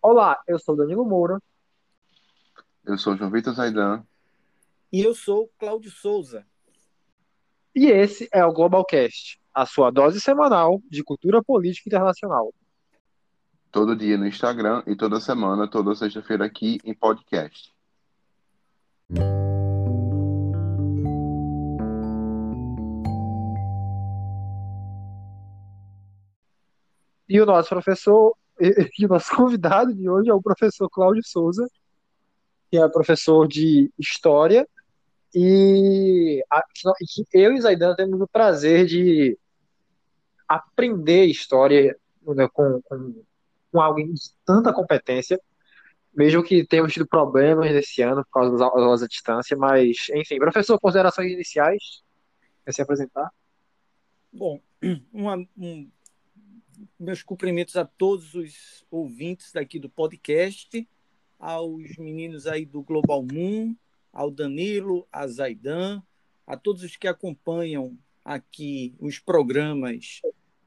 Olá, eu sou Danilo Moura. Eu sou João Vitor Zaidan. E eu sou Cláudio Souza. E esse é o Globalcast, a sua dose semanal de cultura política internacional. Todo dia no Instagram e toda semana, toda sexta-feira aqui em podcast. E o nosso professor, e, o nosso convidado de hoje é o professor Cláudio Souza, que é professor de História, e eu e Zaidan temos o prazer de aprender História né, com, com, com alguém de tanta competência, mesmo que tenhamos tido problemas nesse ano por causa das aulas à distância, mas, enfim, professor, considerações iniciais, quer se apresentar? Bom, uma, um meus cumprimentos a todos os ouvintes daqui do podcast, aos meninos aí do Global Moon, ao Danilo, a Zaidan, a todos os que acompanham aqui os programas,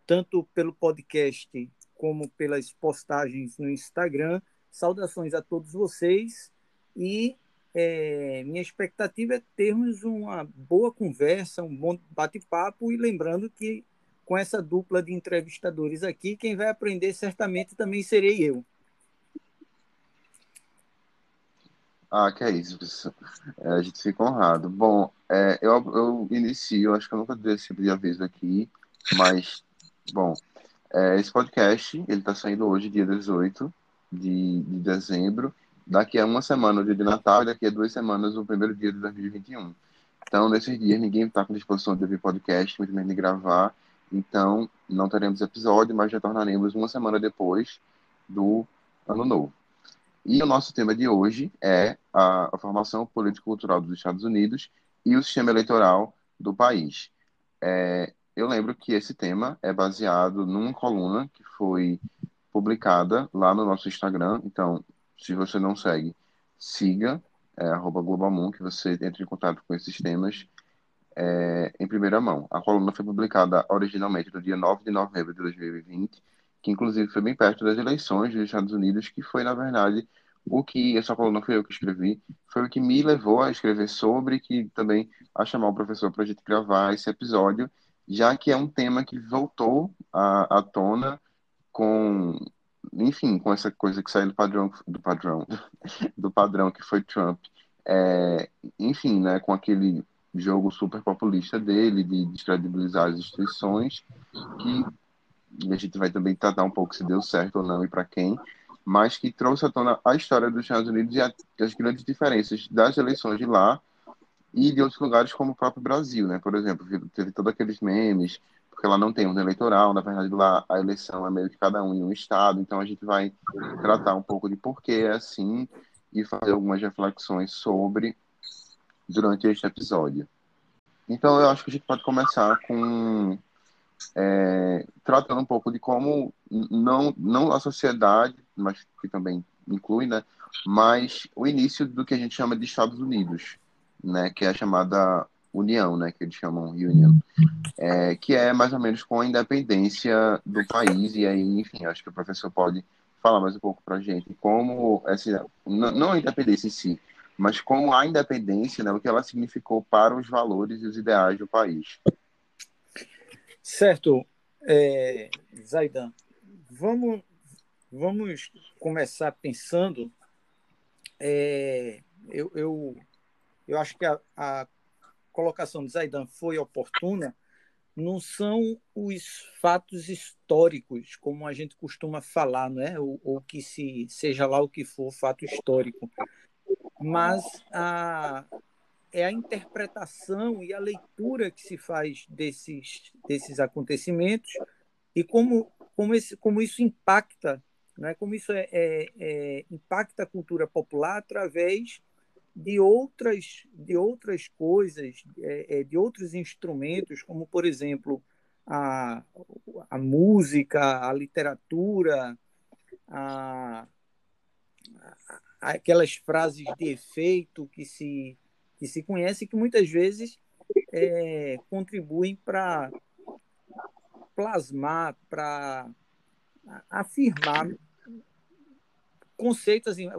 tanto pelo podcast como pelas postagens no Instagram. Saudações a todos vocês e é, minha expectativa é termos uma boa conversa, um bom bate-papo e lembrando que com essa dupla de entrevistadores aqui, quem vai aprender certamente também serei eu. Ah, que é isso. É, a gente fica honrado. Bom, é, eu, eu inicio, acho que eu nunca dei esse tipo de aviso aqui, mas, bom, é, esse podcast, ele está saindo hoje, dia 18 de, de dezembro. Daqui a uma semana, o dia de Natal, e daqui a duas semanas, o primeiro dia de 2021. Então, nesses dias, ninguém está com disposição de ouvir podcast, muito menos de gravar. Então, não teremos episódio, mas retornaremos uma semana depois do Ano Novo. E o nosso tema de hoje é a, a formação político-cultural dos Estados Unidos e o sistema eleitoral do país. É, eu lembro que esse tema é baseado numa coluna que foi publicada lá no nosso Instagram. Então, se você não segue, siga, é, Globalmoon, que você entre em contato com esses temas é, em primeira mão. A coluna foi publicada originalmente no dia 9 de novembro de 2020, que inclusive foi bem perto das eleições dos Estados Unidos, que foi, na verdade, o que, essa coluna foi eu que escrevi, foi o que me levou a escrever sobre, que também a chamar o professor para a gente gravar esse episódio, já que é um tema que voltou à, à tona com, enfim, com essa coisa que saiu do padrão, do padrão, do padrão que foi Trump. É, enfim, né, com aquele jogo super populista dele, de descredibilizar as instituições, que a gente vai também tratar um pouco se deu certo ou não e para quem, mas que trouxe à tona a história dos Estados Unidos e as grandes diferenças das eleições de lá e de outros lugares como o próprio Brasil, né? Por exemplo, teve todos aqueles memes, porque lá não tem um eleitoral, na verdade lá a eleição é meio que cada um em um estado, então a gente vai tratar um pouco de por que é assim e fazer algumas reflexões sobre durante este episódio. Então, eu acho que a gente pode começar com é, tratando um pouco de como não não a sociedade, mas que também inclui, né, mas o início do que a gente chama de Estados Unidos, né, que é a chamada União, né, que eles chamam Union, é, que é mais ou menos com a independência do país e aí, enfim, acho que o professor pode falar mais um pouco para gente como essa não a independência em si, mas como a independência, né, o que ela significou para os valores e os ideais do país. Certo, é, Zaidan, vamos, vamos começar pensando. É, eu, eu, eu acho que a, a colocação de Zaidan foi oportuna. Não são os fatos históricos, como a gente costuma falar, não é? Ou, ou que se seja lá o que for fato histórico, mas a, é a interpretação e a leitura que se faz desses, desses acontecimentos e como, como, esse, como isso impacta, né? como isso é, é, é, impacta a cultura popular através de outras, de outras coisas, é, é, de outros instrumentos, como, por exemplo, a, a música, a literatura, a, aquelas frases de efeito que se, que se conhece que muitas vezes é, contribuem para plasmar, para afirmar conceitos, assim,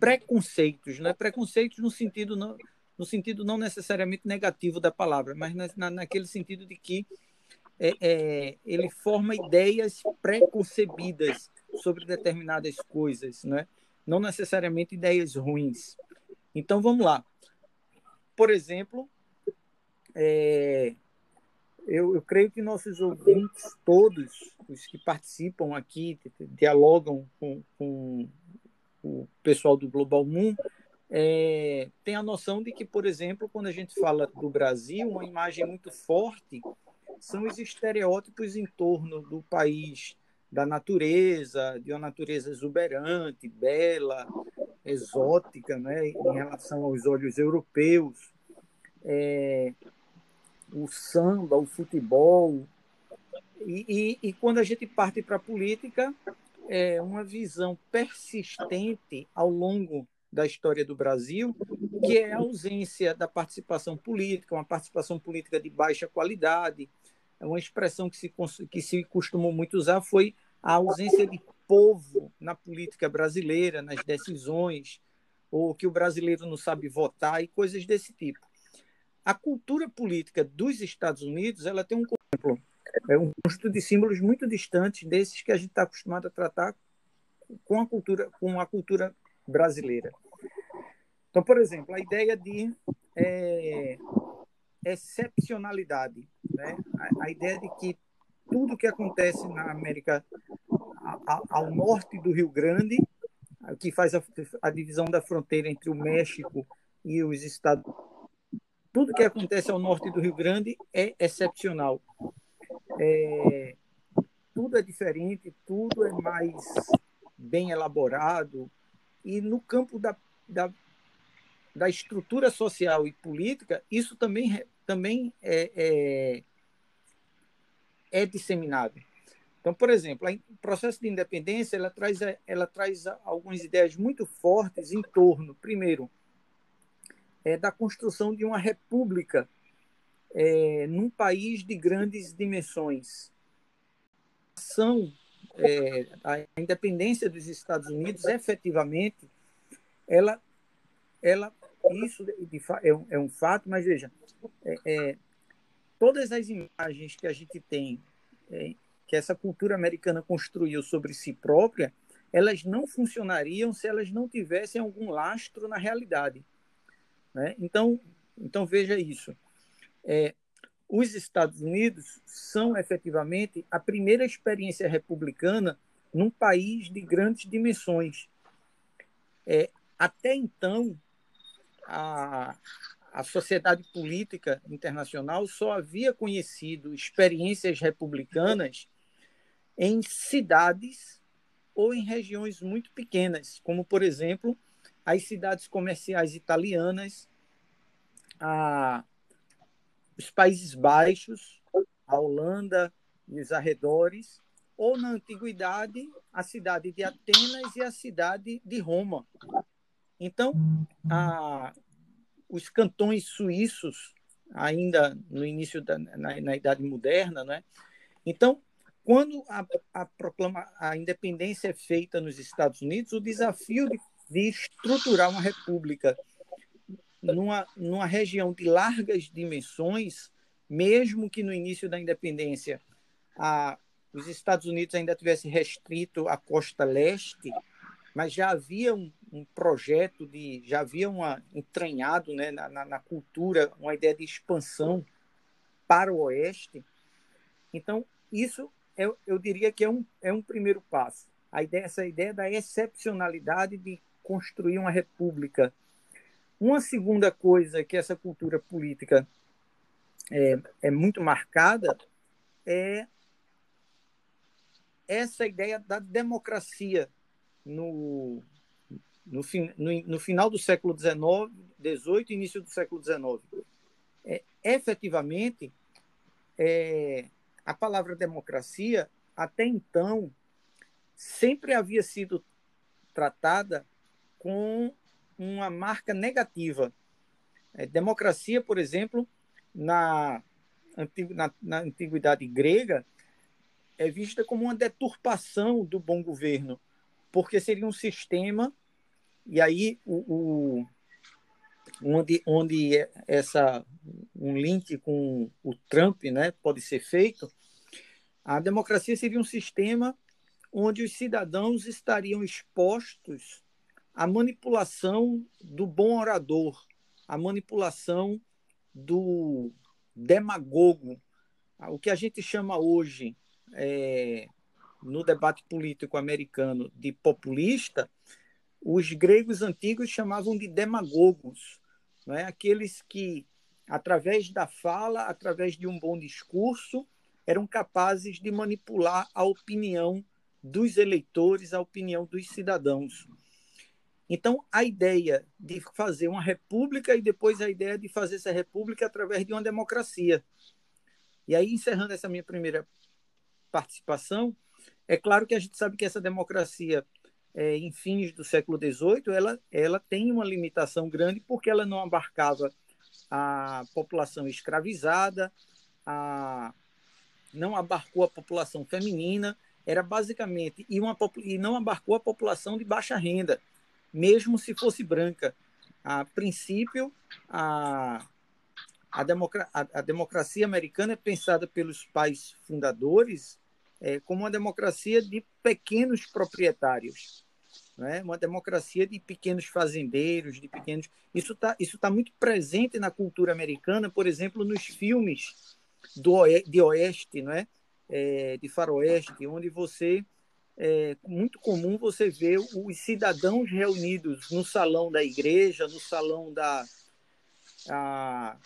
preconceitos, né? preconceitos no sentido não, no sentido não necessariamente negativo da palavra, mas na, naquele sentido de que é, é, ele forma ideias preconcebidas sobre determinadas coisas, né? Não necessariamente ideias ruins. Então vamos lá. Por exemplo, é, eu, eu, creio que nossos ouvintes, todos os que participam aqui, dialogam com, com o pessoal do Global Moon, é, tem a noção de que, por exemplo, quando a gente fala do Brasil, uma imagem muito forte são os estereótipos em torno do país, da natureza, de uma natureza exuberante, bela, exótica, né, em relação aos olhos europeus. É, o samba, o futebol. E, e, e quando a gente parte para a política, é uma visão persistente ao longo da história do Brasil, que é a ausência da participação política, uma participação política de baixa qualidade. É uma expressão que se, que se costumou muito usar foi a ausência de povo na política brasileira, nas decisões, ou que o brasileiro não sabe votar e coisas desse tipo. A cultura política dos Estados Unidos ela tem um é um conjunto de símbolos muito distantes desses que a gente está acostumado a tratar com a cultura com a cultura brasileira. Então, por exemplo, a ideia de é, excepcionalidade, né? a, a, ideia de que tudo que acontece na América a, a, ao norte do Rio Grande, que faz a, divisão da fronteira entre o México e os Estados tudo que acontece ao norte do Rio Grande é excepcional. É, tudo é diferente, tudo é mais bem elaborado. E no campo da, da, da estrutura social e política, isso também, também é, é, é disseminado. Então, por exemplo, o processo de independência ela traz, ela traz algumas ideias muito fortes em torno, primeiro, é, da construção de uma república é, num país de grandes dimensões. São é, a independência dos Estados Unidos, efetivamente, ela, ela isso é um, é um fato, mas veja, é, todas as imagens que a gente tem, é, que essa cultura americana construiu sobre si própria, elas não funcionariam se elas não tivessem algum lastro na realidade. Né? Então, então, veja isso. É, os Estados Unidos são efetivamente a primeira experiência republicana num país de grandes dimensões. É, até então, a, a sociedade política internacional só havia conhecido experiências republicanas em cidades ou em regiões muito pequenas, como, por exemplo, as cidades comerciais italianas, a, os Países Baixos, a Holanda e os arredores, ou na antiguidade a cidade de Atenas e a cidade de Roma. Então, a, os cantões suíços, ainda no início da na, na Idade Moderna, né? Então, quando a, a, proclama, a independência é feita nos Estados Unidos, o desafio de de estruturar uma república numa, numa região de largas dimensões, mesmo que no início da independência a, os Estados Unidos ainda tivessem restrito a costa leste, mas já havia um, um projeto de, já havia uma, entranhado né, na, na, na cultura uma ideia de expansão para o oeste. Então, isso eu, eu diria que é um, é um primeiro passo. A ideia, essa ideia da excepcionalidade de construir uma república. Uma segunda coisa que essa cultura política é, é muito marcada é essa ideia da democracia no, no, no, no final do século XIX, XVIII início do século XIX. É, efetivamente, é, a palavra democracia, até então, sempre havia sido tratada com uma marca negativa. É, democracia, por exemplo, na, na, na antiguidade grega, é vista como uma deturpação do bom governo. porque seria um sistema, e aí o, o onde, onde essa, um link com o Trump né, pode ser feito, a democracia seria um sistema onde os cidadãos estariam expostos à manipulação do bom orador, à manipulação do demagogo, o que a gente chama hoje é, no debate político americano de populista, os gregos antigos chamavam de demagogos, não é? aqueles que, através da fala, através de um bom discurso, eram capazes de manipular a opinião dos eleitores, a opinião dos cidadãos. Então, a ideia de fazer uma república e depois a ideia de fazer essa república através de uma democracia. E aí, encerrando essa minha primeira participação, é claro que a gente sabe que essa democracia, é, em fins do século XVIII, ela, ela tem uma limitação grande porque ela não abarcava a população escravizada, a, não abarcou a população feminina, era basicamente e, uma, e não abarcou a população de baixa renda, mesmo se fosse branca. A princípio, a, a, democra, a, a democracia americana é pensada pelos pais fundadores é, como uma democracia de pequenos proprietários, né? uma democracia de pequenos fazendeiros, de pequenos. Isso está isso tá muito presente na cultura americana, por exemplo, nos filmes do de oeste, não é? é de faroeste, onde você é muito comum você ver os cidadãos reunidos no salão da igreja, no salão da a,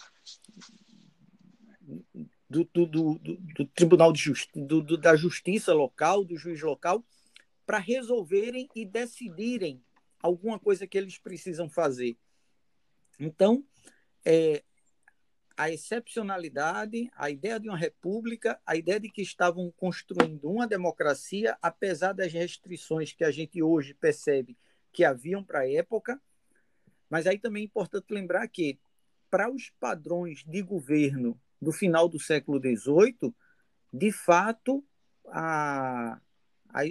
do, do, do, do, Tribunal de Justiça, do, da Justiça local, do juiz local, para resolverem e decidirem alguma coisa que eles precisam fazer. Então, é, a excepcionalidade, a ideia de uma república, a ideia de que estavam construindo uma democracia, apesar das restrições que a gente hoje percebe que haviam para a época. Mas aí também é importante lembrar que, para os padrões de governo do final do século XVIII, de fato, a, a,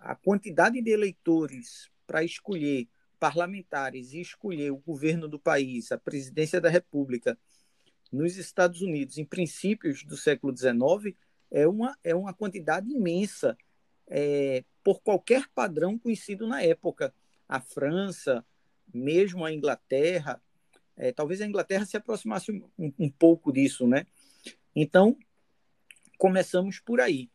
a quantidade de eleitores para escolher parlamentares e escolher o governo do país, a presidência da República, nos Estados Unidos, em princípios do século XIX, é uma, é uma quantidade imensa, é, por qualquer padrão conhecido na época. A França, mesmo a Inglaterra, é, talvez a Inglaterra se aproximasse um, um pouco disso, né? Então, começamos por aí.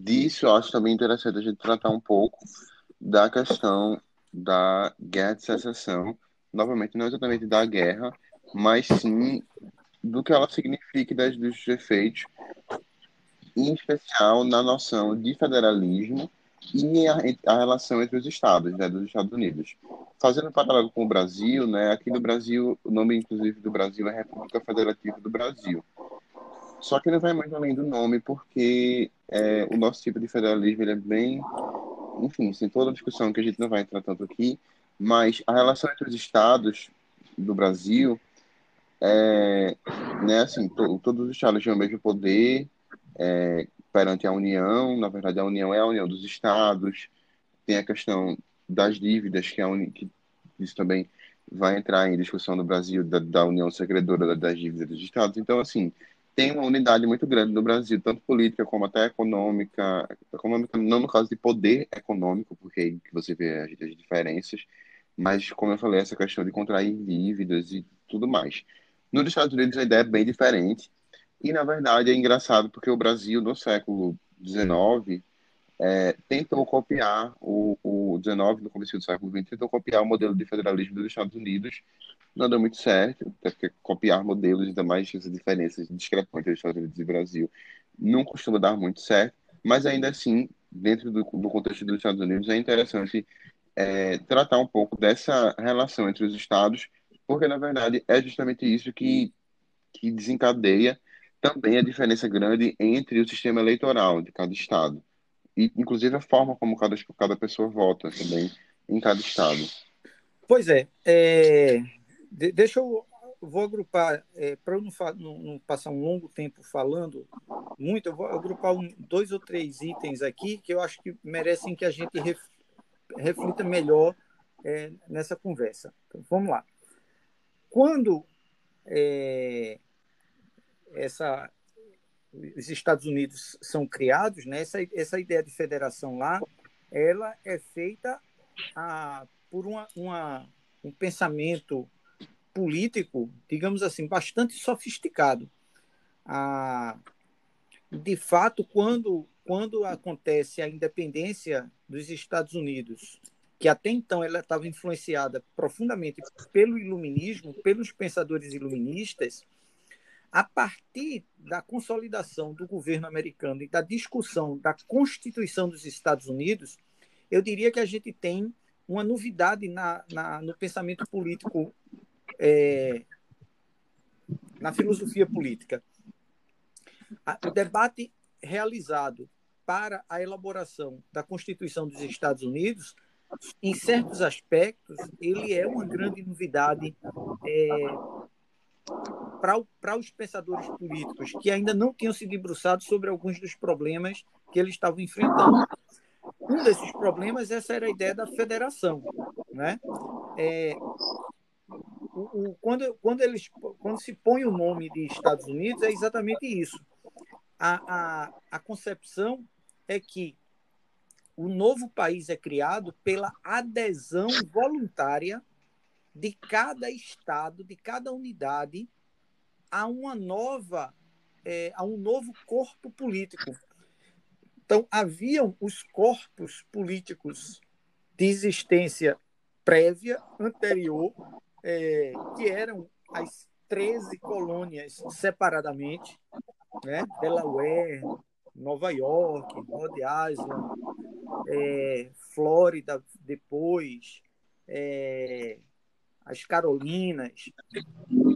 Disso, eu acho também interessante a gente tratar um pouco da questão da guerra de secessão, novamente não exatamente da guerra, mas sim do que ela significa e dos efeitos, em especial na noção de federalismo e a, a relação entre os estados, né, dos Estados Unidos. Fazendo um paralelo com o Brasil, né, aqui no Brasil, o nome inclusive do Brasil é República Federativa do Brasil. Só que não vai muito além do nome, porque é, o nosso tipo de federalismo ele é bem enfim, sem toda a discussão que a gente não vai entrar tanto aqui, mas a relação entre os estados do Brasil é, né, assim, to, todos os estados têm o mesmo poder é, perante a União, na verdade a União é a União dos estados, tem a questão das dívidas, que, é a que isso também vai entrar em discussão no Brasil, da, da União Secredora das dívidas dos estados, então assim, tem uma unidade muito grande no Brasil, tanto política como até econômica, econômica não no caso de poder econômico, porque aí que você vê as, as diferenças, mas como eu falei, essa questão de contrair dívidas e tudo mais. Nos Estados Unidos a ideia é bem diferente, e na verdade é engraçado porque o Brasil no século XIX é, tentou copiar o, o 19 no começo do século XX tentou copiar o modelo de federalismo dos Estados Unidos. Não deu muito certo, até porque copiar modelos, ainda mais essas diferenças discrepantes entre Estados Unidos e Brasil, não costuma dar muito certo, mas ainda assim, dentro do, do contexto dos Estados Unidos, é interessante é, tratar um pouco dessa relação entre os estados, porque na verdade é justamente isso que, que desencadeia também a diferença grande entre o sistema eleitoral de cada estado, e inclusive a forma como cada, cada pessoa vota também em cada estado. Pois é, é de, deixa eu vou agrupar, é, para não, não, não, passar um longo tempo falando muito, eu vou agrupar um, dois ou três itens aqui que eu acho que merecem que a gente ref, reflita melhor é, nessa conversa. Então, vamos lá. Quando é, essa, os Estados Unidos são criados, né, essa, essa ideia de federação lá, ela é feita a, por uma, uma, um pensamento político, digamos assim, bastante sofisticado. Ah, de fato, quando, quando acontece a independência dos Estados Unidos, que até então ela estava influenciada profundamente pelo iluminismo, pelos pensadores iluministas, a partir da consolidação do governo americano e da discussão da Constituição dos Estados Unidos, eu diria que a gente tem uma novidade na, na no pensamento político, é, na filosofia política. O debate realizado para a elaboração da Constituição dos Estados Unidos, em certos aspectos, ele é uma grande novidade é, para os pensadores políticos que ainda não tinham se debruçado sobre alguns dos problemas que eles estavam enfrentando. Um desses problemas, essa era a ideia da federação. Né? É, o, o, quando, quando, eles, quando se põe o nome de Estados Unidos, é exatamente isso. A, a, a concepção é que o novo país é criado pela adesão voluntária de cada estado, de cada unidade, a uma nova, é, a um novo corpo político. Então, haviam os corpos políticos de existência prévia, anterior, é, que eram as 13 colônias separadamente, né? Delaware, Nova York, Rhode Island, é, Flórida depois, é, as Carolinas.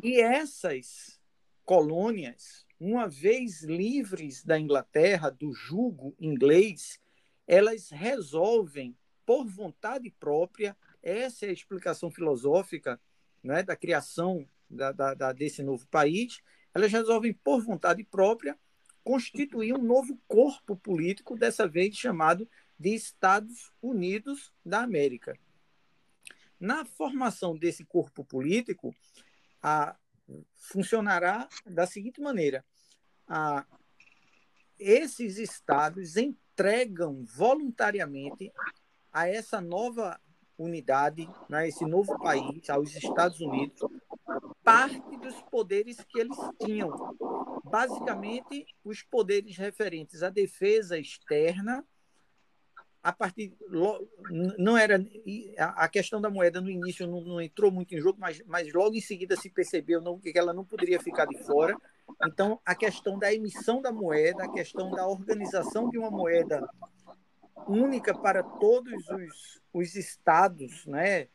E essas colônias uma vez livres da Inglaterra, do jugo inglês, elas resolvem, por vontade própria, essa é a explicação filosófica né, da criação da, da, da, desse novo país, elas resolvem, por vontade própria, constituir um novo corpo político, dessa vez chamado de Estados Unidos da América. Na formação desse corpo político, a, funcionará da seguinte maneira: ah, esses estados entregam voluntariamente a essa nova unidade, né, esse novo país, aos Estados Unidos, parte dos poderes que eles tinham. Basicamente, os poderes referentes à defesa externa, a partir não era a questão da moeda no início não, não entrou muito em jogo, mas, mas logo em seguida se percebeu não, que ela não poderia ficar de fora então, a questão da emissão da moeda, a questão da organização de uma moeda única para todos os, os estados, né?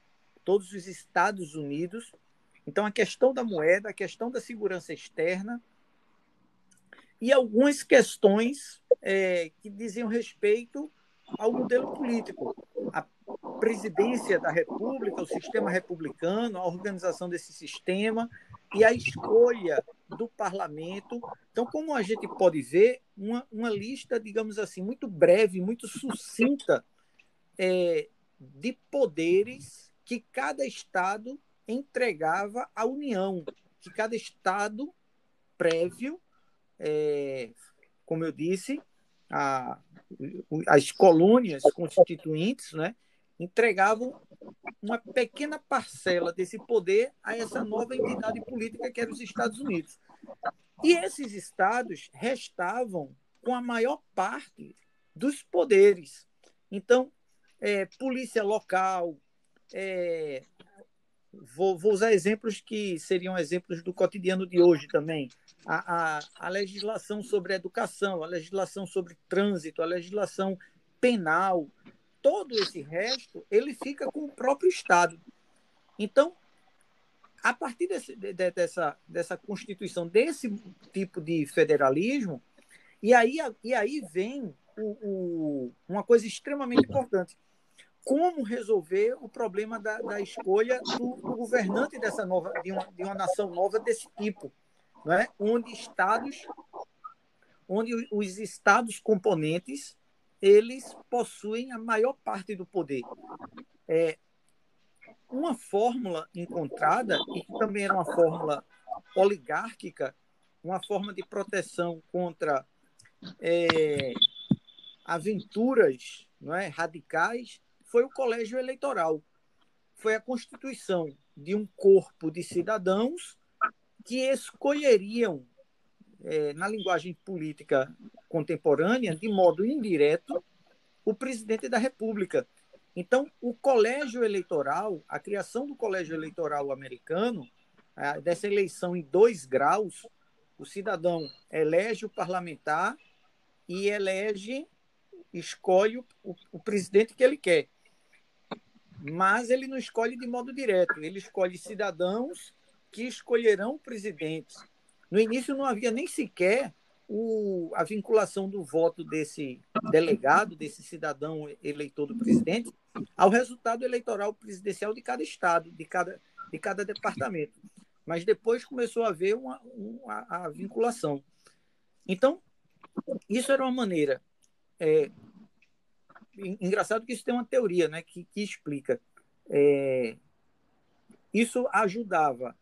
todos os Estados Unidos. Então, a questão da moeda, a questão da segurança externa e algumas questões é, que diziam respeito ao modelo político, a presidência da República, o sistema republicano, a organização desse sistema e a escolha do parlamento. Então, como a gente pode ver, uma, uma lista, digamos assim, muito breve, muito sucinta é, de poderes que cada Estado entregava à União, que cada Estado prévio, é, como eu disse, a, as colônias constituintes, né, entregavam uma pequena parcela desse poder a essa nova entidade política que era os Estados Unidos. E esses estados restavam com a maior parte dos poderes. Então, é, polícia local, é, vou, vou, usar exemplos que seriam exemplos do cotidiano de hoje também. A, a, a legislação sobre educação, a legislação sobre trânsito, a legislação penal, todo esse resto ele fica com o próprio Estado. Então, a partir desse, de, dessa, dessa constituição, desse tipo de federalismo, e aí, e aí vem o, o, uma coisa extremamente importante. Como resolver o problema da, da escolha do, do, governante dessa nova, de uma, de uma nação nova desse tipo, né? onde estados, onde os estados componentes eles possuem a maior parte do poder. É, uma fórmula encontrada, e que também era uma fórmula oligárquica, uma forma de proteção contra é, aventuras não é, radicais, foi o colégio eleitoral. Foi a constituição de um corpo de cidadãos que escolheriam, é, na linguagem política contemporânea, de modo indireto, o presidente da República. Então, o colégio eleitoral, a criação do colégio eleitoral americano, dessa eleição em dois graus, o cidadão elege o parlamentar e elege, escolhe o, o presidente que ele quer. Mas ele não escolhe de modo direto, ele escolhe cidadãos que escolherão o presidente. No início não havia nem sequer o, a vinculação do voto desse delegado, desse cidadão eleitor do presidente, ao resultado eleitoral presidencial de cada estado, de cada, de cada departamento. Mas depois começou a haver uma, uma a vinculação. Então, isso era uma maneira. É, engraçado que isso tem uma teoria né, que, que explica. É, isso ajudava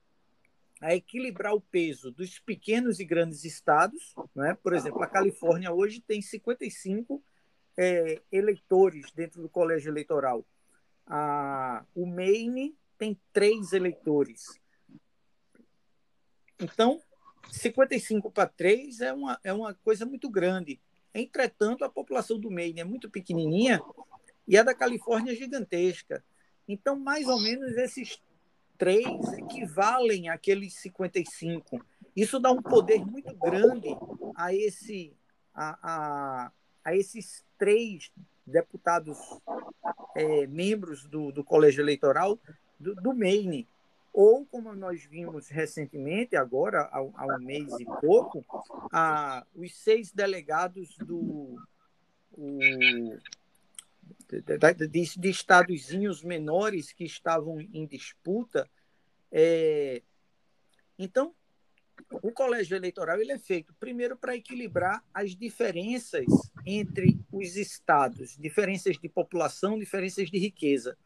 a equilibrar o peso dos pequenos e grandes estados. Né? Por exemplo, a Califórnia hoje tem 55 é, eleitores dentro do colégio eleitoral. A, o Maine tem três eleitores. Então, 55 para 3 é uma, é uma coisa muito grande. Entretanto, a população do Maine é muito pequenininha e a da Califórnia é gigantesca. Então, mais ou menos esses três equivalem àqueles 55. Isso dá um poder muito grande a, esse, a, a, a esses três deputados é, membros do, do colégio eleitoral do, do, Maine. Ou, como nós vimos recentemente, agora, há, há um mês e pouco, a, os seis delegados do. O, de, de, estadozinhos menores que estavam em disputa. É, então, o colégio eleitoral ele é feito primeiro para equilibrar as diferenças entre os estados, diferenças de população, diferenças de riqueza,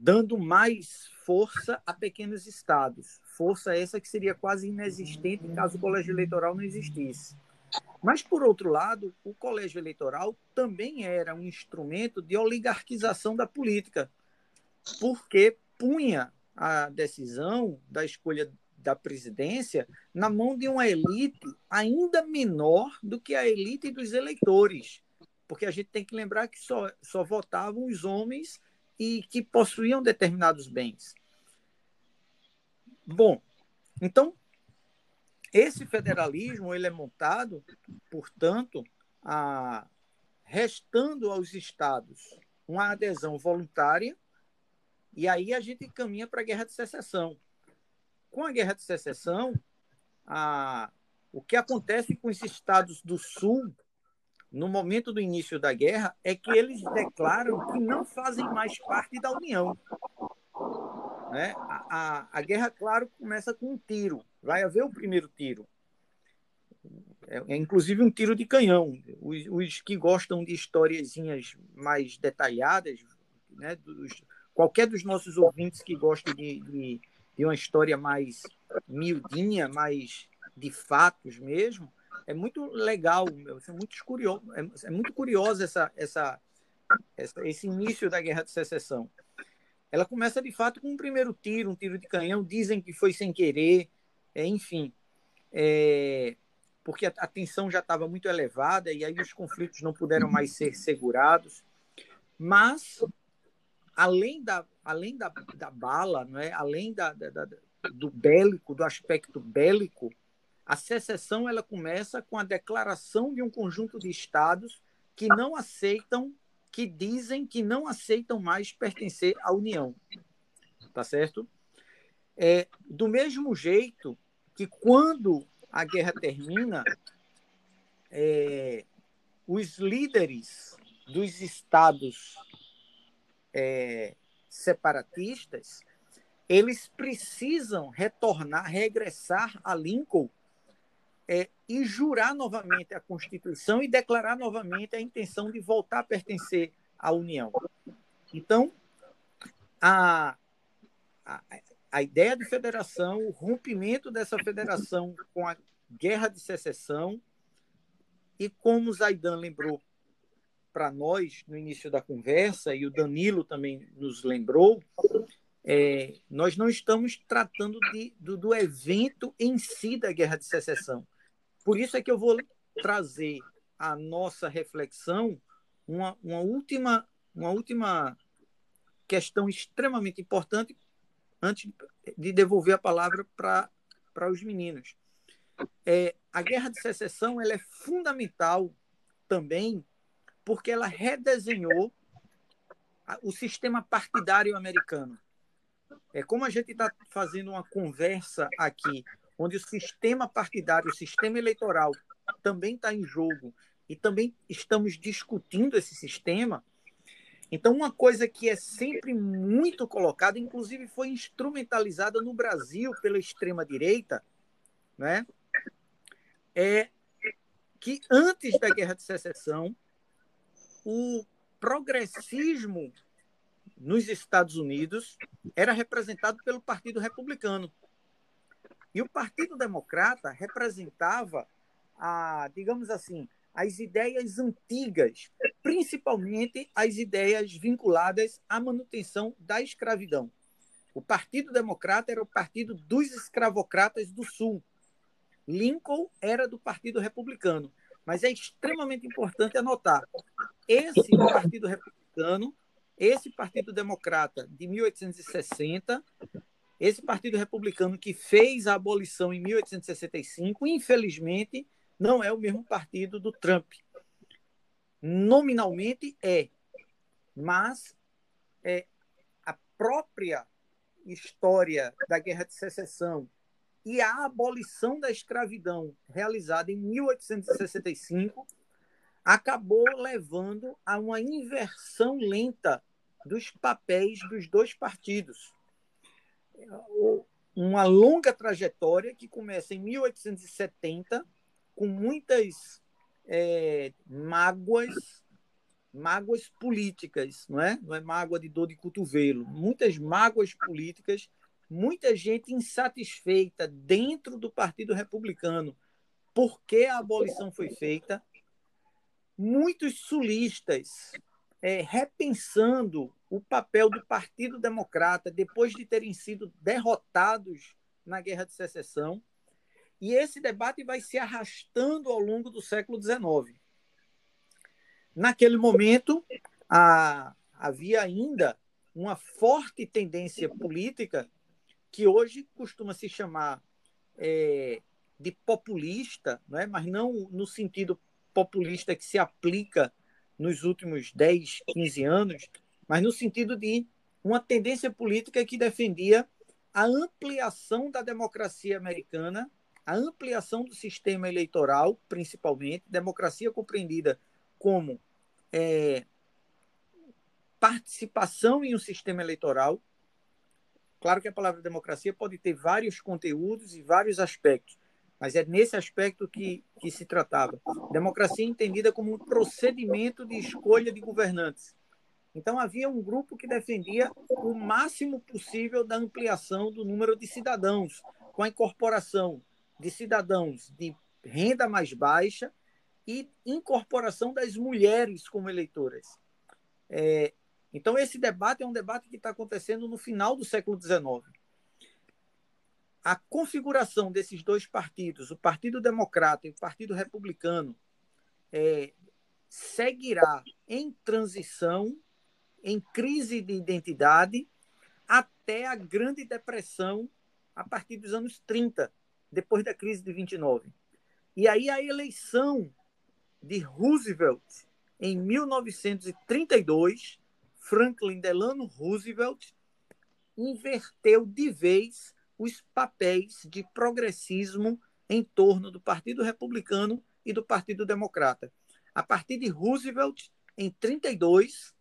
dando mais força a pequenos estados. Força essa que seria quase inexistente caso o colégio eleitoral não existisse. Mas, por outro lado, o colégio eleitoral também era um instrumento de oligarquização da política, porque punha a decisão da escolha da presidência na mão de uma elite ainda menor do que a elite dos eleitores. Porque a gente tem que lembrar que só, só votavam os homens e que possuíam determinados bens. Bom, então, esse federalismo ele é montado, portanto, a, restando aos estados uma adesão voluntária, e aí a gente caminha para a guerra de secessão. Com a guerra de secessão, a, o que acontece com os estados do Sul, no momento do início da guerra, é que eles declaram que não fazem mais parte da União. Né? A, a, a guerra, claro, começa com um tiro. Vai haver o primeiro tiro. É, é inclusive um tiro de canhão. Os, os que gostam de historiezinhas mais detalhadas, né, dos, qualquer dos nossos ouvintes que goste de, de de uma história mais miudinha, mais de fatos mesmo, é muito legal, é muito curioso, é, muito curiosa essa, essa, essa, esse início da Guerra de Secessão. Ela começa de fato com um primeiro tiro, um tiro de canhão, dizem que foi sem querer, é, enfim, é, porque a, a tensão já estava muito elevada e aí os conflitos não puderam mais ser segurados. Mas além da, além da, da bala, não é? além da, da, do bélico, do aspecto bélico, a secessão ela começa com a declaração de um conjunto de estados que não aceitam, que dizem que não aceitam mais pertencer à União. Tá certo? É, do mesmo jeito que quando a guerra termina, é, os líderes dos estados é, separatistas, eles precisam retornar, regressar a Lincoln é, e jurar novamente a Constituição e declarar novamente a intenção de voltar a pertencer à União. Então, a, a, a ideia de federação, o rompimento dessa federação com a guerra de secessão, e como Zaidan lembrou para nós no início da conversa, e o Danilo também nos lembrou, é, nós não estamos tratando de, do, do evento em si da guerra de secessão. Por isso é que eu vou trazer a nossa reflexão uma, uma, última, uma última questão extremamente importante antes de devolver a palavra para os meninos. É, a guerra de secessão ela é fundamental também porque ela redesenhou o sistema partidário americano. É como a gente está fazendo uma conversa aqui, onde o sistema partidário, o sistema eleitoral também está em jogo e também estamos discutindo esse sistema. Então, uma coisa que é sempre muito colocada, inclusive foi instrumentalizada no Brasil pela extrema-direita, né? é que antes da Guerra de Secessão, o progressismo nos Estados Unidos era representado pelo Partido Republicano. E o Partido Democrata representava, a, digamos assim, as ideias antigas, principalmente as ideias vinculadas à manutenção da escravidão. O Partido Democrata era o partido dos escravocratas do Sul. Lincoln era do Partido Republicano. Mas é extremamente importante anotar: esse Partido Republicano, esse Partido Democrata de 1860, esse Partido Republicano que fez a abolição em 1865, infelizmente, não é o mesmo partido do Trump. Nominalmente é, mas é, a própria história da Guerra de Secessão e a abolição da escravidão, realizada em 1865, acabou levando a uma inversão lenta dos papéis dos dois partidos. Uma longa trajetória que começa em 1870, com muitas é, mágoas, mágoas políticas, não é? Não é mágoa de dor de cotovelo, muitas mágoas políticas muita gente insatisfeita dentro do Partido Republicano. Porque a abolição foi feita, muitos sulistas é, repensando o papel do Partido Democrata depois de terem sido derrotados na Guerra de Secessão. E esse debate vai se arrastando ao longo do século XIX. Naquele momento, a, havia ainda uma forte tendência política que hoje costuma se chamar é, de populista, não é? mas não no sentido populista que se aplica nos últimos 10, 15 anos, mas no sentido de uma tendência política que defendia a ampliação da democracia americana, a ampliação do sistema eleitoral, principalmente, democracia compreendida como é, participação em um sistema eleitoral, Claro que a palavra democracia pode ter vários conteúdos e vários aspectos, mas é nesse aspecto que, que se tratava. Democracia entendida como um procedimento de escolha de governantes. Então, havia um grupo que defendia o máximo possível da ampliação do número de cidadãos, com a incorporação de cidadãos de renda mais baixa e incorporação das mulheres como eleitoras. É, então, esse debate é um debate que está acontecendo no final do século XIX. A configuração desses dois partidos, o Partido Democrata e o Partido Republicano, é, seguirá em transição, em crise de identidade, até a Grande Depressão, a partir dos anos 30, depois da crise de 29. E aí a eleição de Roosevelt em 1932 Franklin Delano Roosevelt inverteu de vez os papéis de progressismo em torno do Partido Republicano e do Partido Democrata. A partir de Roosevelt, em 32,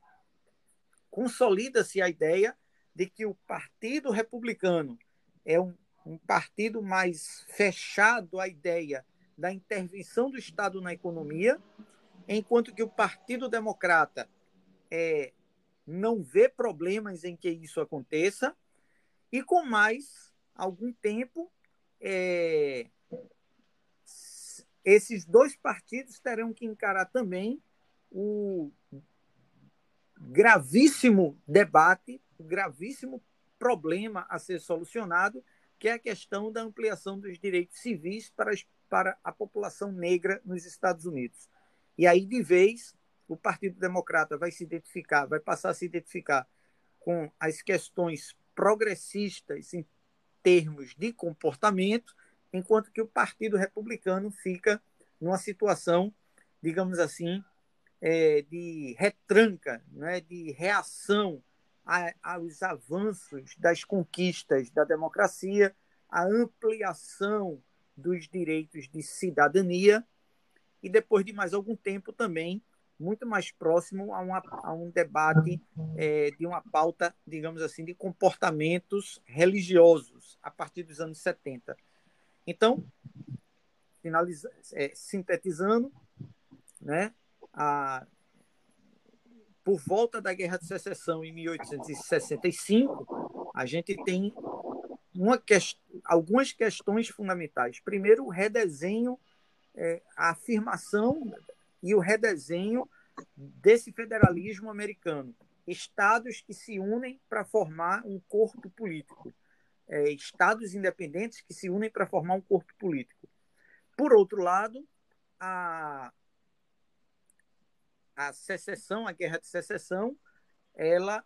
consolida-se a ideia de que o Partido Republicano é um, um partido mais fechado à ideia da intervenção do Estado na economia, enquanto que o Partido Democrata é, não vê problemas em que isso aconteça, e com mais algum tempo, é, esses dois partidos terão que encarar também o gravíssimo debate, o gravíssimo problema a ser solucionado, que é a questão da ampliação dos direitos civis para, para a população negra nos Estados Unidos. E aí, de vez, o Partido Democrata vai se identificar, vai passar a se identificar com as questões progressistas termos de comportamento, enquanto que o Partido Republicano fica numa situação, digamos assim, é, de retranca, né, de reação a, aos avanços das conquistas da democracia, a ampliação dos direitos de cidadania e depois de mais algum tempo também muito mais próximo a, uma, a um debate é, de uma pauta, digamos assim, de comportamentos religiosos a partir dos anos 70. Então, é, sintetizando, né, a, por volta da Guerra de Secessão em 1865, a gente tem uma algumas questões fundamentais. Primeiro, o redesenho, é, a afirmação e o redesenho desse federalismo americano. Estados que se unem para formar um corpo político. É, estados independentes que se unem para formar um corpo político. Por outro lado, a, a secessão, a guerra de secessão, ela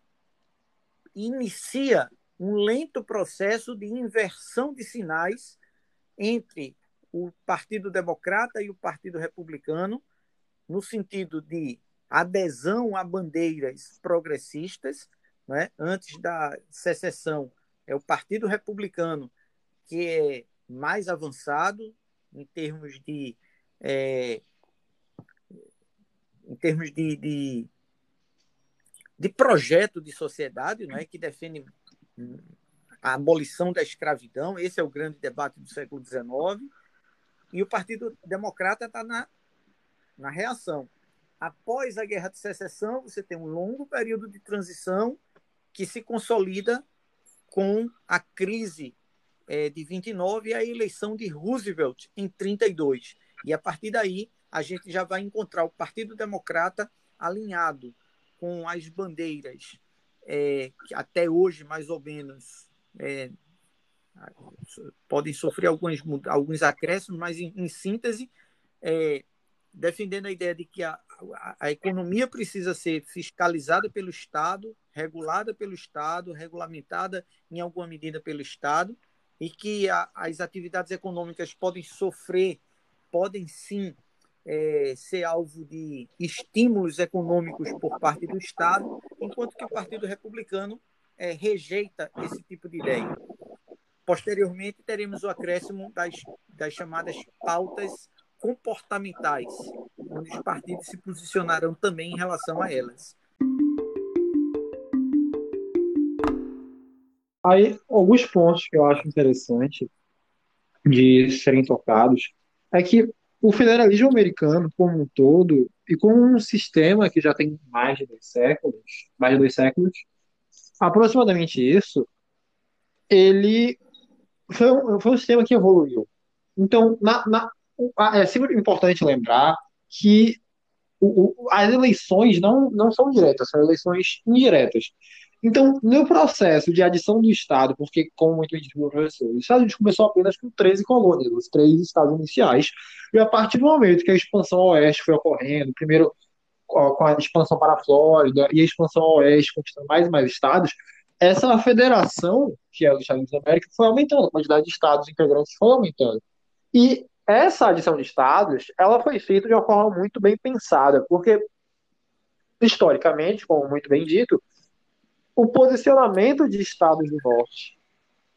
inicia um lento processo de inversão de sinais entre o Partido Democrata e o Partido Republicano, no sentido de adesão a bandeiras progressistas. Né? Antes da secessão, é o Partido Republicano que é mais avançado em termos de. É, em termos de, de, de, projeto de sociedade, não é que defende a abolição da escravidão, esse é o grande debate do século XIX, e o Partido Democrata está na na reação. Após a Guerra de Secessão, você tem um longo período de transição que se consolida com a crise é, de 29 e a eleição de Roosevelt em 32. E a partir daí, a gente já vai encontrar o Partido Democrata alinhado com as bandeiras é, que até hoje, mais ou menos, é, podem sofrer alguns, alguns acréscimos, mas em, em síntese, é, defendendo a ideia de que a, a, a, economia precisa ser fiscalizada pelo Estado, regulada pelo Estado, regulamentada em alguma medida pelo Estado, e que a, as atividades econômicas podem sofrer, podem sim é, ser alvo de estímulos econômicos por parte do Estado, enquanto que o Partido Republicano é, rejeita esse tipo de ideia. Posteriormente, teremos o acréscimo das, das chamadas pautas comportamentais, onde os partidos se posicionaram também em relação a elas. Aí, alguns pontos que eu acho interessante de serem tocados é que o federalismo americano, como um todo, e com um sistema que já tem mais de dois séculos, mais de dois séculos, aproximadamente isso, ele foi um, foi um sistema que evoluiu. Então, na, na, é sempre importante lembrar que o, o, as eleições não, não são diretas, são eleições indiretas. Então, no processo de adição do Estado, porque, como muito bem disse o professor, começou apenas com 13 colônias, os três estados iniciais, e a partir do momento que a expansão oeste foi ocorrendo, primeiro com a expansão para a Flórida e a expansão oeste, conquistando mais e mais estados, essa federação, que é os Estados Unidos da América, foi aumentando, a quantidade de estados integrantes foi aumentando. E essa adição de estados, ela foi feita de uma forma muito bem pensada, porque historicamente, como muito bem dito, o posicionamento de estados do norte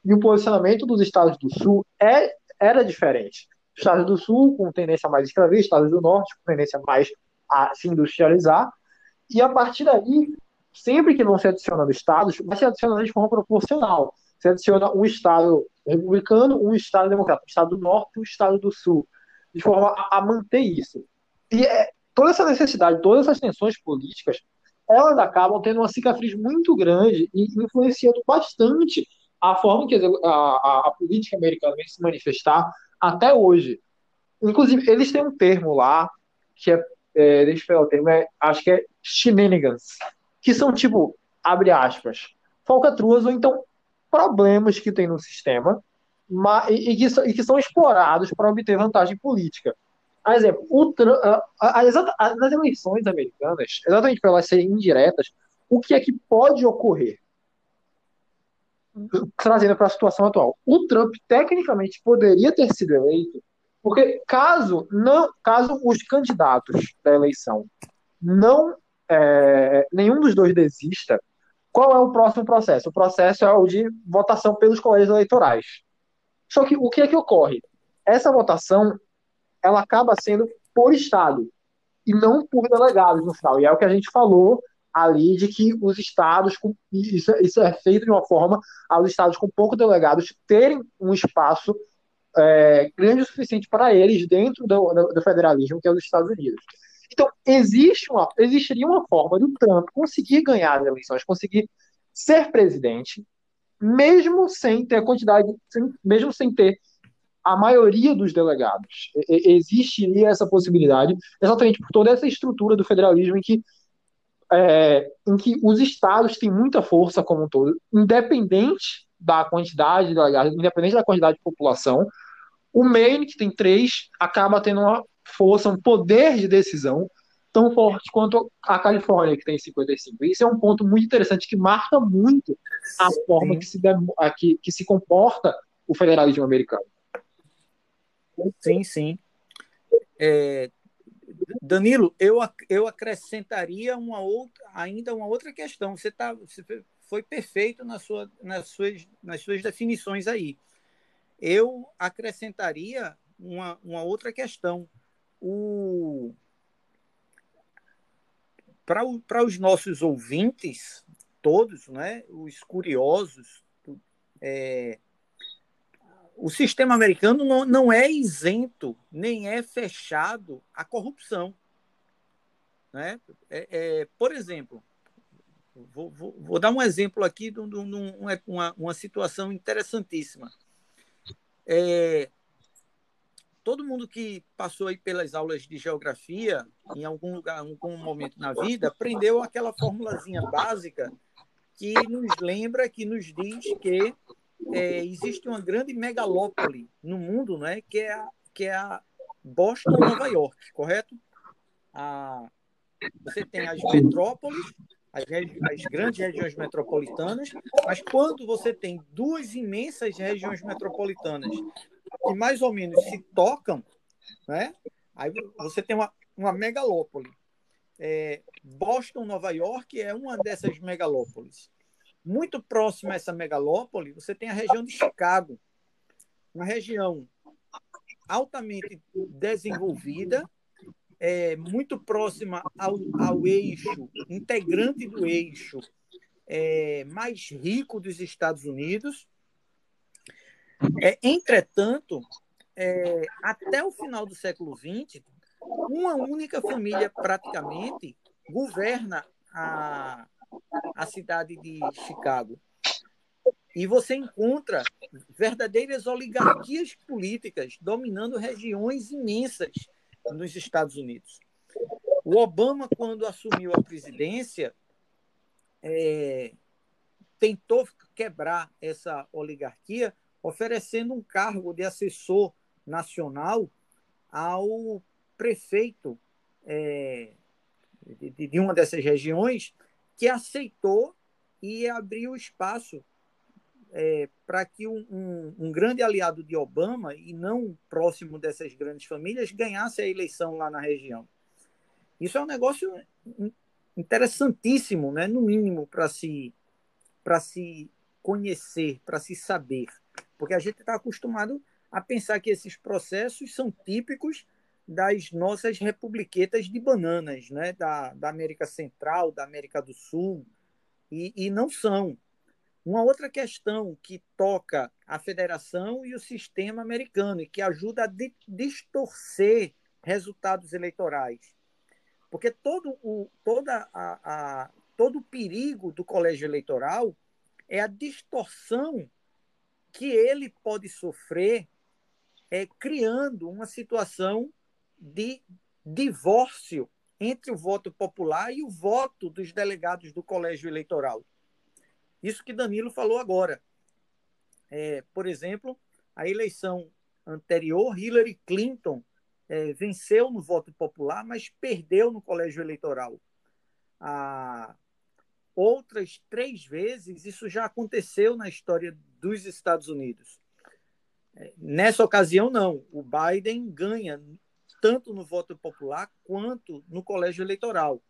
e o posicionamento dos estados do sul é, era diferente. Estados do sul com tendência mais escravista, estados do norte com tendência mais a se industrializar, e a partir daí sempre que vão se adicionando estados, vai se adicionando de forma proporcional. Se adiciona um estado republicano, um estado democrata, um estado do norte e um estado do sul, de forma a, a manter isso. E é, toda essa necessidade, todas essas tensões políticas, elas acabam tendo uma cicatriz muito grande e influenciando bastante a forma que a, a, a política americana vem se manifestar até hoje. Inclusive, eles têm um termo lá, que é, é deixa eu pegar o termo, é, acho que é shenanigans, que são tipo, abre aspas, falcatruas ou então problemas que tem no sistema mas, e, que, e que são explorados para obter vantagem política. Por exemplo, o, a, a, a, nas eleições americanas, exatamente para elas serem indiretas, o que é que pode ocorrer? Trazendo para a situação atual. O Trump, tecnicamente, poderia ter sido eleito, porque caso, não, caso os candidatos da eleição não. É, nenhum dos dois desista, qual é o próximo processo? O processo é o de votação pelos colégios eleitorais. Só que o que é que ocorre? Essa votação ela acaba sendo por estado e não por delegados no final. E é o que a gente falou ali de que os estados, isso, isso é feito de uma forma aos estados com poucos delegados terem um espaço é, grande o suficiente para eles dentro do, do, federalismo, que é os Estados Unidos. Então, existe uma, existiria uma forma do Trump conseguir ganhar as eleições, conseguir ser presidente, mesmo sem ter a quantidade, sem, mesmo sem ter a maioria dos delegados. Existiria essa possibilidade, exatamente por toda essa estrutura do federalismo em que, é, em que os estados têm muita força como um todo, independente da quantidade de delegados, independente da quantidade de população. O Maine, que tem três, acaba tendo uma força, um poder de decisão tão forte quanto a Califórnia, que tem 55. Isso é um ponto muito interessante que marca muito a forma que se, que, que se comporta o federalismo americano. Sim, sim. É, Danilo, eu, eu acrescentaria uma outra, ainda uma outra questão. Você, tá, você foi perfeito na sua, nas, suas, nas suas definições aí. Eu acrescentaria uma, uma outra questão. O, para os nossos ouvintes, todos, né, os curiosos, é, o sistema americano não, não é isento, nem é fechado à corrupção. Né? É, é, por exemplo, vou, vou, vou, dar um exemplo aqui de, de, de uma, uma situação interessantíssima. É, todo mundo que passou aí pelas aulas de geografia, em algum lugar, em algum momento na vida, aprendeu aquela formulazinha básica que nos lembra, que nos diz que é, existe uma grande megalópole no mundo, né, que é a, que é a Boston, Nova York, correto? A, você tem as metrópoles, as, as, grandes regiões metropolitanas, mas quando você tem duas imensas regiões metropolitanas que mais ou menos se tocam, né? Aí você tem uma, uma megalópole. É, Boston, Nova York é uma dessas megalópolis. Muito próximo a essa megalópole, você tem a região de Chicago, uma região altamente desenvolvida, é, muito próxima ao, ao eixo, integrante do eixo é, mais rico dos Estados Unidos. É, entretanto, é, até o final do século XX, uma única família praticamente governa a, a cidade de Chicago. E você encontra verdadeiras oligarquias políticas dominando regiões imensas nos Estados Unidos. O Obama, quando assumiu a presidência, é, tentou quebrar essa oligarquia, oferecendo um cargo de assessor nacional ao prefeito é, de, de, uma dessas regiões, que aceitou e abriu espaço é, para que um, um, um, grande aliado de Obama, e não próximo dessas grandes famílias, ganhasse a eleição lá na região. Isso é um negócio interessantíssimo, né? no mínimo, para se, se conhecer, para se saber. Porque a gente está acostumado a pensar que esses processos são típicos das nossas republiquetas de bananas, né? da, da América Central, da América do Sul, e, e não são. Uma outra questão que toca a federação e o sistema americano e que ajuda a distorcer resultados eleitorais. Porque todo o, toda a, a, todo o perigo do colégio eleitoral é a distorção que ele pode sofrer é, criando uma situação de divórcio entre o voto popular e o voto dos delegados do colégio eleitoral. Isso que Danilo falou agora. É, por exemplo, a eleição anterior, Hillary Clinton é, venceu no voto popular, mas perdeu no colégio eleitoral. Outras três vezes isso já aconteceu na história dos Estados Unidos. É, nessa ocasião, não. O Biden ganha tanto no voto popular quanto no colégio eleitoral.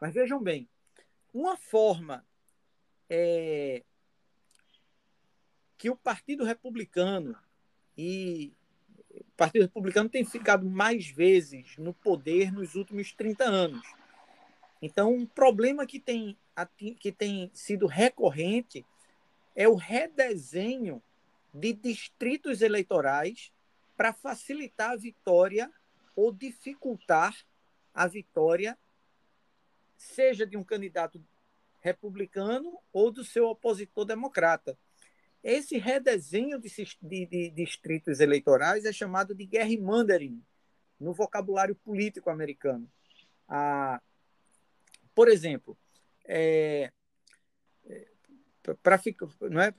Mas vejam bem, uma forma é, que o Partido Republicano e o Partido Republicano tem ficado mais vezes no poder nos últimos 30 anos. Então, um problema que tem, que tem sido recorrente é o redesenho de distritos eleitorais para facilitar a vitória ou dificultar a vitória, seja de um candidato republicano ou do seu opositor democrata. Esse redesenho de, de, de distritos eleitorais é chamado de gerrymandering no vocabulário político americano. Ah, por exemplo, é, é para não é,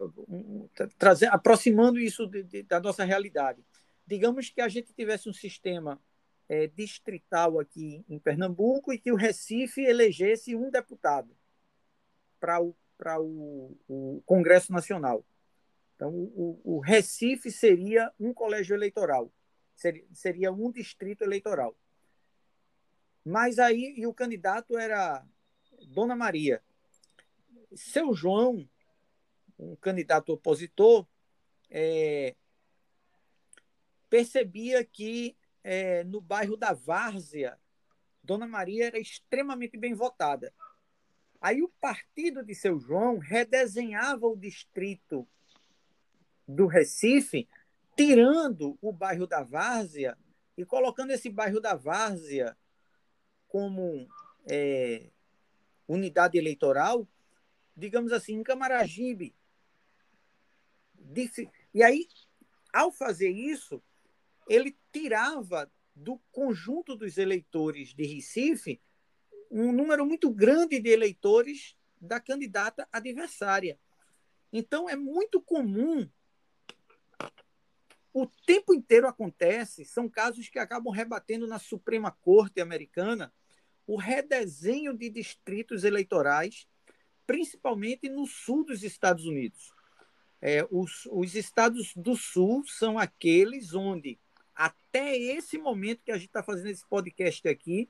trazer, aproximando isso de, de, da nossa realidade. Digamos que a gente tivesse um sistema é, distrital aqui em Pernambuco e que o Recife elegesse um deputado para o, o, o Congresso Nacional. Então, o, o, Recife seria um colégio eleitoral, seria, seria um distrito eleitoral. Mas aí, e o candidato era Dona Maria. Seu João, um candidato opositor, é, percebia que é, no bairro da Várzea, Dona Maria era extremamente bem votada. Aí o partido de seu João redesenhava o distrito do Recife, tirando o bairro da Várzea e colocando esse bairro da Várzea como é, unidade eleitoral, digamos assim, em Camaragibe. E aí, ao fazer isso, ele tirava do conjunto dos eleitores de Recife um número muito grande de eleitores da candidata adversária. Então é muito comum o tempo inteiro acontece, são casos que acabam rebatendo na Suprema Corte americana o redesenho de distritos eleitorais, principalmente no sul dos Estados Unidos. É, os, os estados do sul são aqueles onde até esse momento que a gente está fazendo esse podcast aqui,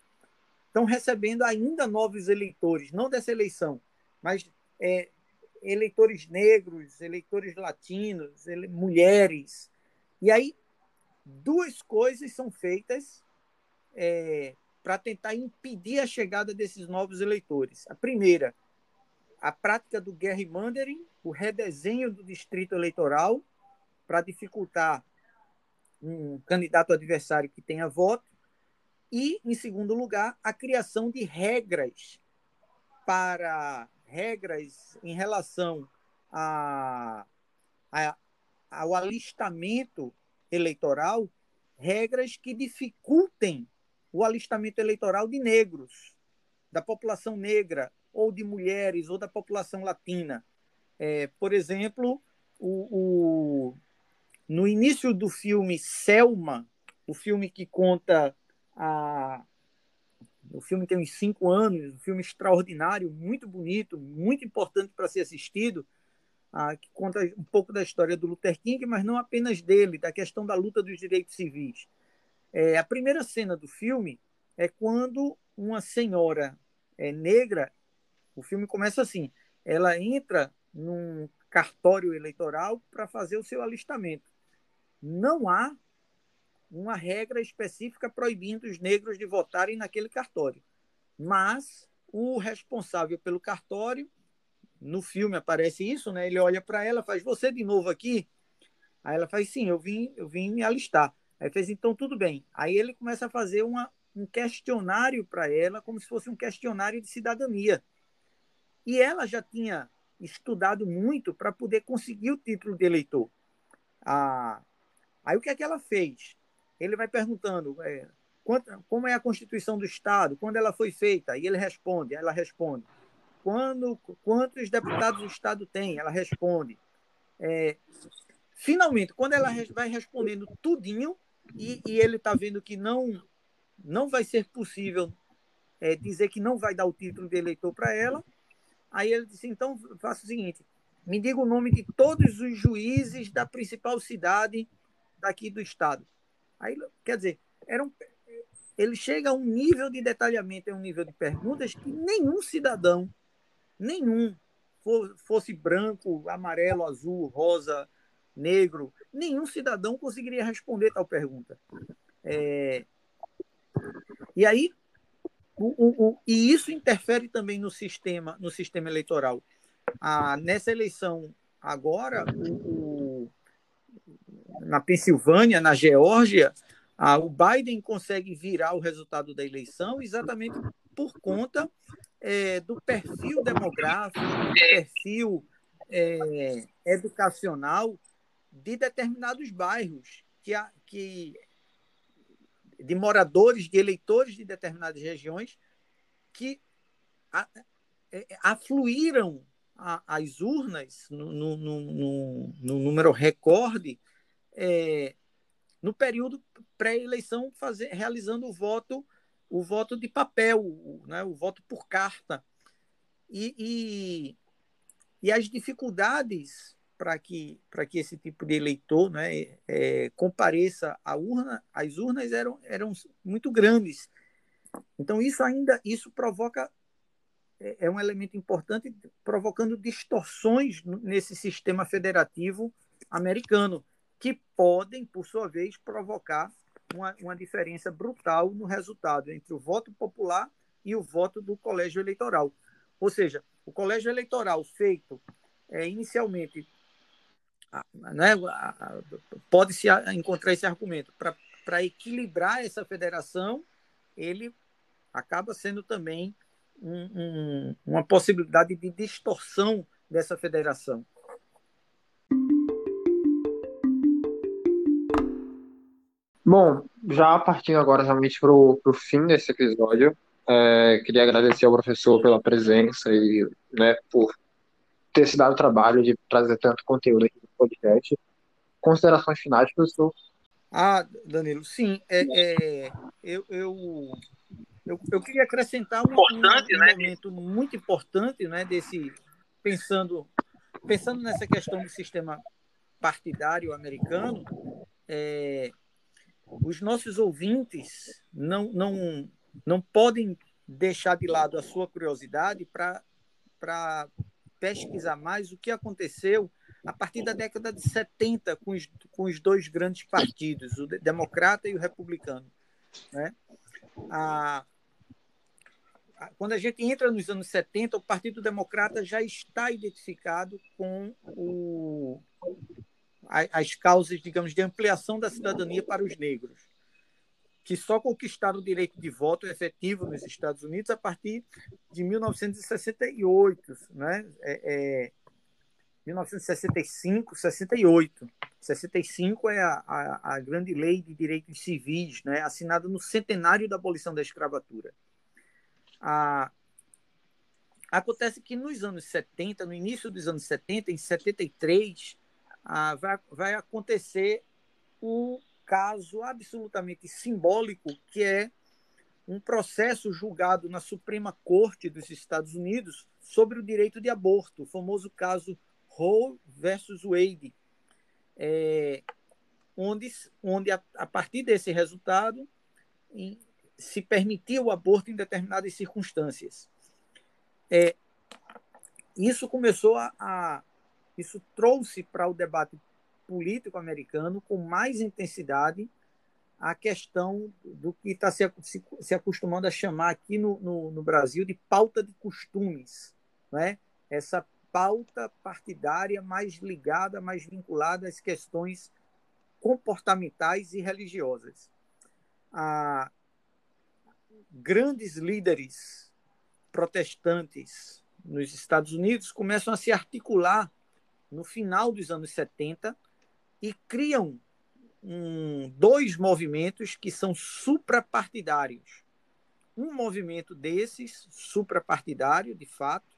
estão recebendo ainda novos eleitores, não dessa eleição, mas é, eleitores negros, eleitores latinos, ele, mulheres. E aí, duas coisas são feitas é, para tentar impedir a chegada desses novos eleitores. A primeira, a prática do gerrymandering, o redesenho do distrito eleitoral para dificultar um candidato adversário que tenha voto, e, em segundo lugar, a criação de regras para regras em relação a, a, ao alistamento eleitoral, regras que dificultem o alistamento eleitoral de negros, da população negra, ou de mulheres, ou da população latina. É, por exemplo, o, o no início do filme Selma, o filme que conta a. O filme tem uns cinco anos, um filme extraordinário, muito bonito, muito importante para ser assistido, ah, que conta um pouco da história do Luther King, mas não apenas dele, da questão da luta dos direitos civis. É, a primeira cena do filme é quando uma senhora é, negra, o filme começa assim, ela entra num cartório eleitoral para fazer o seu alistamento não há uma regra específica proibindo os negros de votarem naquele cartório. Mas o responsável pelo cartório no filme aparece isso, né? Ele olha para ela, faz você de novo aqui. Aí ela faz sim, eu vim, eu vim me alistar. Aí fez então tudo bem. Aí ele começa a fazer uma, um questionário para ela, como se fosse um questionário de cidadania. E ela já tinha estudado muito para poder conseguir o título de eleitor. Ah, aí o que é que ela fez? Ele vai perguntando é, quanto, como é a Constituição do Estado, quando ela foi feita, e ele responde, ela responde. Quando, quantos deputados o Estado tem? Ela responde. É, finalmente, quando ela vai respondendo tudinho, e, e ele está vendo que não, não vai ser possível é, dizer que não vai dar o título de eleitor para ela, aí ele disse, então faça o seguinte, me diga o nome de todos os juízes da principal cidade daqui do estado. Aí, quer dizer, era um, ele chega a um nível de detalhamento, a um nível de perguntas que nenhum cidadão, nenhum, fosse branco, amarelo, azul, rosa, negro, nenhum cidadão conseguiria responder tal pergunta. É... E aí, o, o, o, e isso interfere também no sistema, no sistema eleitoral. Ah, nessa eleição agora, na Pensilvânia, na Geórgia, ah, o Biden consegue virar o resultado da eleição exatamente por conta é, do perfil demográfico, do perfil é, educacional de determinados bairros, que, que de moradores, de eleitores de determinadas regiões que a, é, afluíram as urnas no, no, no, no, número recorde é, no período pré-eleição realizando o voto o voto de papel, o, né, o voto por carta. E, e, e as dificuldades para que, que esse tipo de eleitor né, é, compareça à urna, as urnas eram, eram muito grandes. Então, isso ainda isso provoca, é, é um elemento importante, provocando distorções nesse sistema federativo americano, que podem, por sua vez, provocar uma, uma diferença brutal no resultado entre o voto popular e o voto do colégio eleitoral. Ou seja, o colégio eleitoral feito é, inicialmente né, pode-se encontrar esse argumento. Para equilibrar essa federação, ele acaba sendo também um, um, uma possibilidade de distorção dessa federação. Bom, já partindo agora realmente para o fim desse episódio, é, queria agradecer ao professor pela presença e né, por ter se dado o trabalho de trazer tanto conteúdo aqui no podcast. Considerações finais, professor? Ah, Danilo, sim. É, é eu, eu, eu, eu, queria acrescentar um, um, um né? momento muito importante, né, desse pensando pensando nessa questão do sistema partidário americano. É, os nossos ouvintes não, não, não podem deixar de lado a sua curiosidade para pesquisar mais o que aconteceu a partir da década de 70 com os, com os dois grandes partidos, o democrata e o republicano. Né? A, a, quando a gente entra nos anos 70, o Partido Democrata já está identificado com o, as causas, digamos, de ampliação da cidadania para os negros que só conquistaram o direito de voto efetivo nos Estados Unidos a partir de 1968, né? É, é, 1965, 68. 65 é a, a, a, grande lei de direitos civis, né? assinada no centenário da abolição da escravatura. A, acontece que nos anos 70, no início dos anos 70, em 73, a, vai, vai acontecer o caso absolutamente simbólico, que é um processo julgado na Suprema Corte dos Estados Unidos sobre o direito de aborto, o famoso caso Roe versus Wade, é, onde, onde a, a, partir desse resultado em, se permitia o aborto em determinadas circunstâncias. É, isso começou a, a isso trouxe para o debate político americano com mais intensidade a questão do que está se, se, acostumando a chamar aqui no, no, no, Brasil de pauta de costumes. Né? Essa, pauta partidária mais ligada, mais vinculada às questões comportamentais e religiosas. Grandes líderes protestantes nos Estados Unidos começam a se articular no final dos anos 70 e criam um, dois movimentos que são suprapartidários. Um movimento desses, suprapartidário, de fato,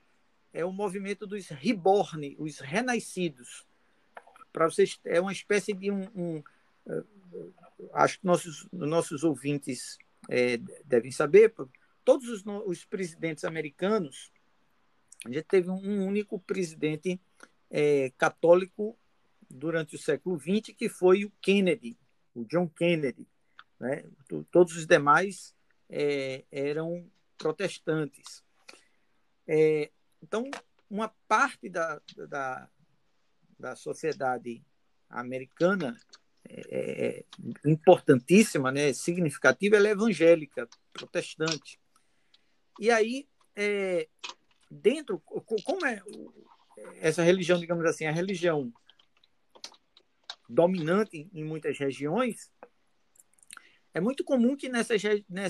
é o movimento dos reborn, os renascidos. Para vocês, é uma espécie de um. um uh, acho que nossos, nossos ouvintes é, devem saber, todos os, os, presidentes americanos, a gente teve um único presidente é, católico durante o século XX, que foi o Kennedy, o John Kennedy. Né? Todos os demais é, eram protestantes. É, então, uma parte da, da, da sociedade americana é, é, é importantíssima, né, significativa, ela é evangélica, protestante. E aí, é, dentro, como é essa religião, digamos assim, a religião dominante em muitas regiões, é muito comum que nessas,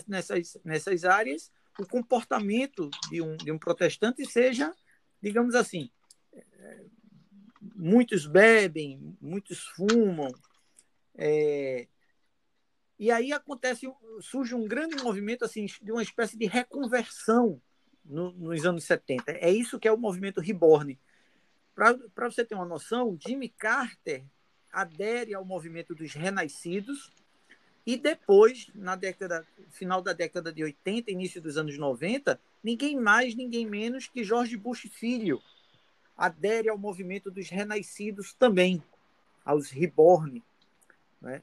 nessas, nessas áreas o comportamento de um, de um protestante seja, digamos assim, muitos bebem, muitos fumam, é, e aí acontece, surge um grande movimento assim de uma espécie de reconversão no, nos anos 70. É isso que é o movimento Reborn. Para você ter uma noção, Jimmy Carter adere ao movimento dos renascidos e depois, na década, final da década de 80, início dos anos 90, ninguém mais, ninguém menos que George Bush Filho adere ao movimento dos renascidos também, aos reborn. Né?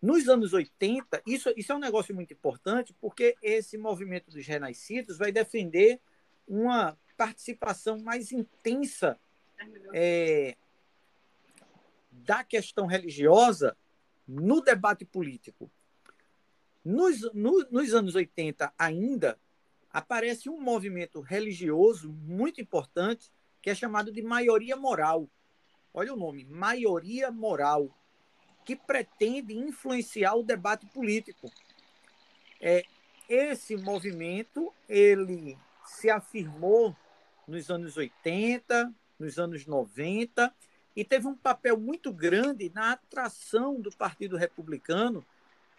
Nos anos 80, isso, isso é um negócio muito importante, porque esse movimento dos renascidos vai defender uma participação mais intensa é, da questão religiosa no debate político. Nos, no, nos anos 80 ainda, aparece um movimento religioso muito importante que é chamado de maioria moral. Olha o nome, maioria moral, que pretende influenciar o debate político. É, esse movimento ele se afirmou nos anos 80, nos anos 90 e teve um papel muito grande na atração do Partido Republicano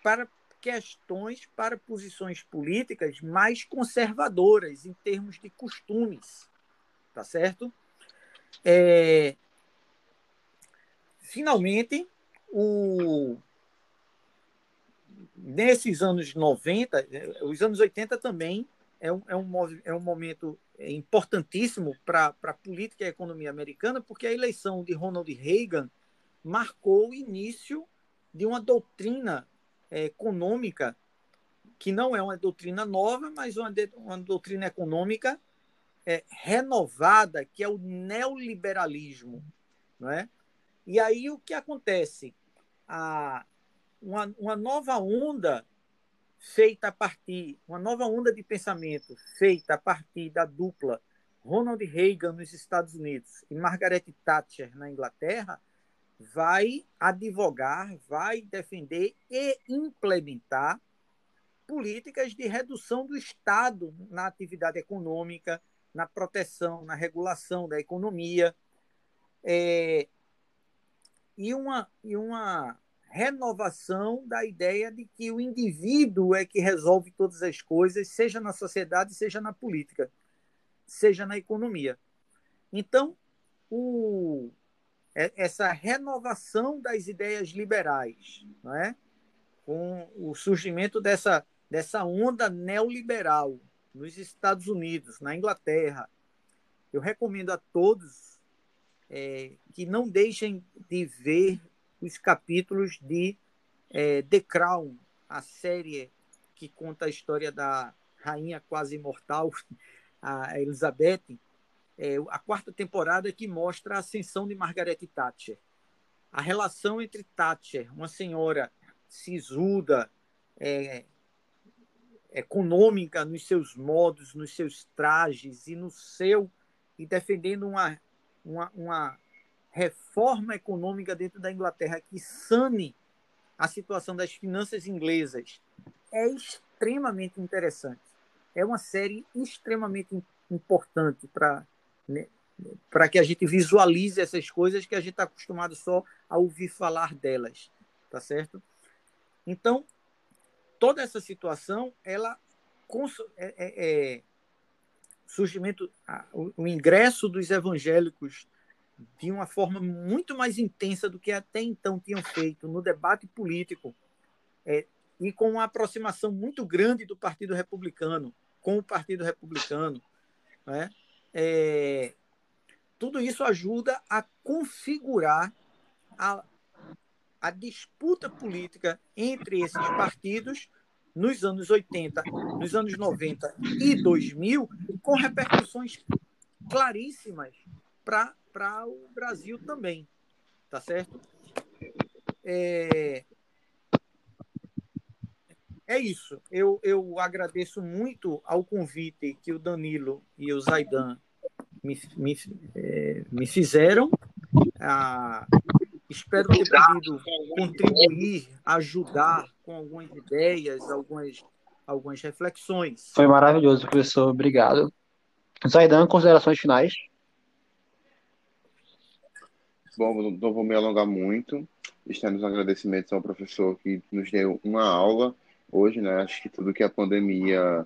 para questões, para posições políticas mais conservadoras em termos de costumes, tá certo? É... Finalmente, o... nesses anos 90, os anos 80 também é um, é um, é um momento importantíssimo para a política e a economia americana, porque a eleição de Ronald Reagan marcou o início de uma doutrina é, econômica que não é uma doutrina nova, mas uma, de, uma doutrina econômica é, renovada, que é o neoliberalismo. Não é? E aí o que acontece? A, uma, uma nova onda feita a partir, uma nova onda de pensamento feita a partir da dupla Ronald Reagan nos Estados Unidos e Margaret Thatcher na Inglaterra, vai advogar, vai defender e implementar políticas de redução do Estado na atividade econômica, na proteção, na regulação da economia, é, e, uma, e uma renovação da ideia de que o indivíduo é que resolve todas as coisas, seja na sociedade, seja na política, seja na economia. Então, o, é, essa renovação das ideias liberais, não é? com o surgimento dessa, dessa onda neoliberal nos Estados Unidos, na Inglaterra, eu recomendo a todos é, que não deixem de ver os capítulos de é, The Crown, a série que conta a história da rainha quase imortal, a Elizabeth, é, a quarta temporada que mostra a ascensão de Margaret Thatcher. A relação entre Thatcher, uma senhora sisuda, é, econômica nos seus modos, nos seus trajes e no seu e defendendo uma, uma, uma reforma econômica dentro da Inglaterra que sane a situação das finanças inglesas. É extremamente interessante. É uma série extremamente importante para né, para que a gente visualize essas coisas que a gente está acostumado só a ouvir falar delas, tá certo? Então, toda essa situação, ela é, é, é surgimento, o, o ingresso dos evangélicos de uma forma muito mais intensa do que até então tinham feito no debate político é, e com uma aproximação muito grande do Partido Republicano com o Partido Republicano, né? É, tudo isso ajuda a configurar a, a disputa política entre esses partidos nos anos 80, nos anos 90 e 2000, com repercussões claríssimas para o Brasil também. Tá certo? É, é isso. Eu, eu agradeço muito ao convite que o Danilo e o Zaidan me, me, é, me fizeram. Ah, espero ter podido contribuir, ajudar com algumas ideias, algumas, algumas reflexões. Foi maravilhoso, professor. Obrigado. Zaidan, considerações finais? Bom, não vou me alongar muito. Estamos agradecimentos ao professor que nos deu uma aula hoje, né? Acho que tudo que a pandemia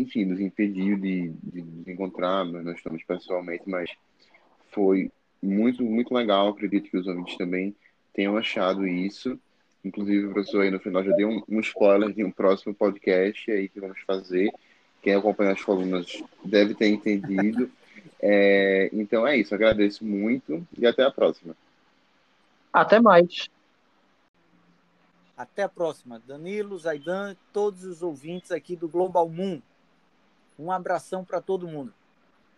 enfim, nos impediu de, de nos encontrar, nós estamos pessoalmente, mas foi muito, muito legal. Acredito que os ouvintes também tenham achado isso. Inclusive, o professor aí no final já deu um, um spoiler de um próximo podcast aí que vamos fazer. Quem acompanha as colunas deve ter entendido. É, então é isso, agradeço muito e até a próxima. Até mais. Até a próxima. Danilo, Zaidan, todos os ouvintes aqui do Global Moon. Um abração para todo mundo.